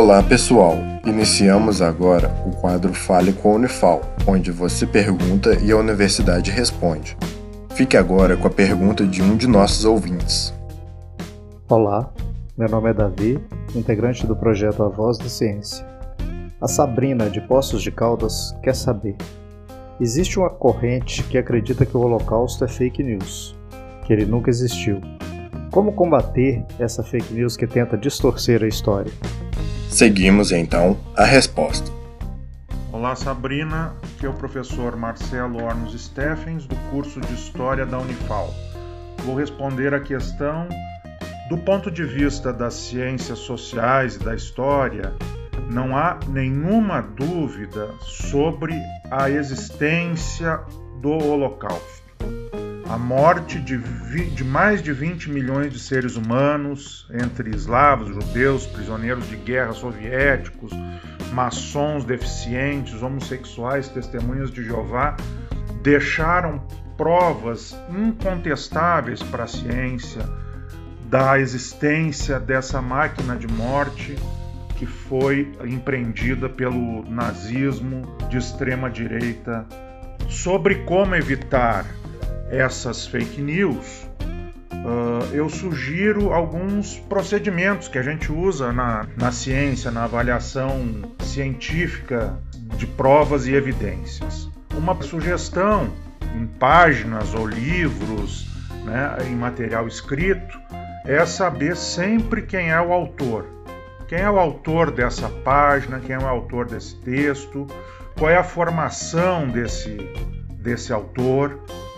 Olá pessoal, iniciamos agora o quadro Fale com a Unifal, onde você pergunta e a universidade responde. Fique agora com a pergunta de um de nossos ouvintes. Olá, meu nome é Davi, integrante do projeto A Voz da Ciência. A Sabrina, de Poços de Caldas, quer saber: existe uma corrente que acredita que o Holocausto é fake news, que ele nunca existiu. Como combater essa fake news que tenta distorcer a história? Seguimos então a resposta. Olá Sabrina, aqui é o professor Marcelo Ornos Steffens, do curso de História da Unifal. Vou responder a questão do ponto de vista das ciências sociais e da história, não há nenhuma dúvida sobre a existência do Holocausto. A morte de, de, mais de 20 milhões de seres humanos, entre eslavos, judeus, prisioneiros de guerra soviéticos, maçons deficientes, homossexuais, testemunhas de Jeová, deixaram provas incontestáveis para a ciência da existência dessa máquina de morte que foi empreendida pelo nazismo de extrema direita. Sobre como evitar essas fake news, uh, eu sugiro alguns procedimentos que a gente usa na, na ciência, na avaliação científica de provas e evidências. Uma sugestão em páginas ou livros, né, em material escrito, é saber sempre quem é o autor. Quem é o autor dessa página, quem é o autor desse texto, qual é a formação desse, desse autor.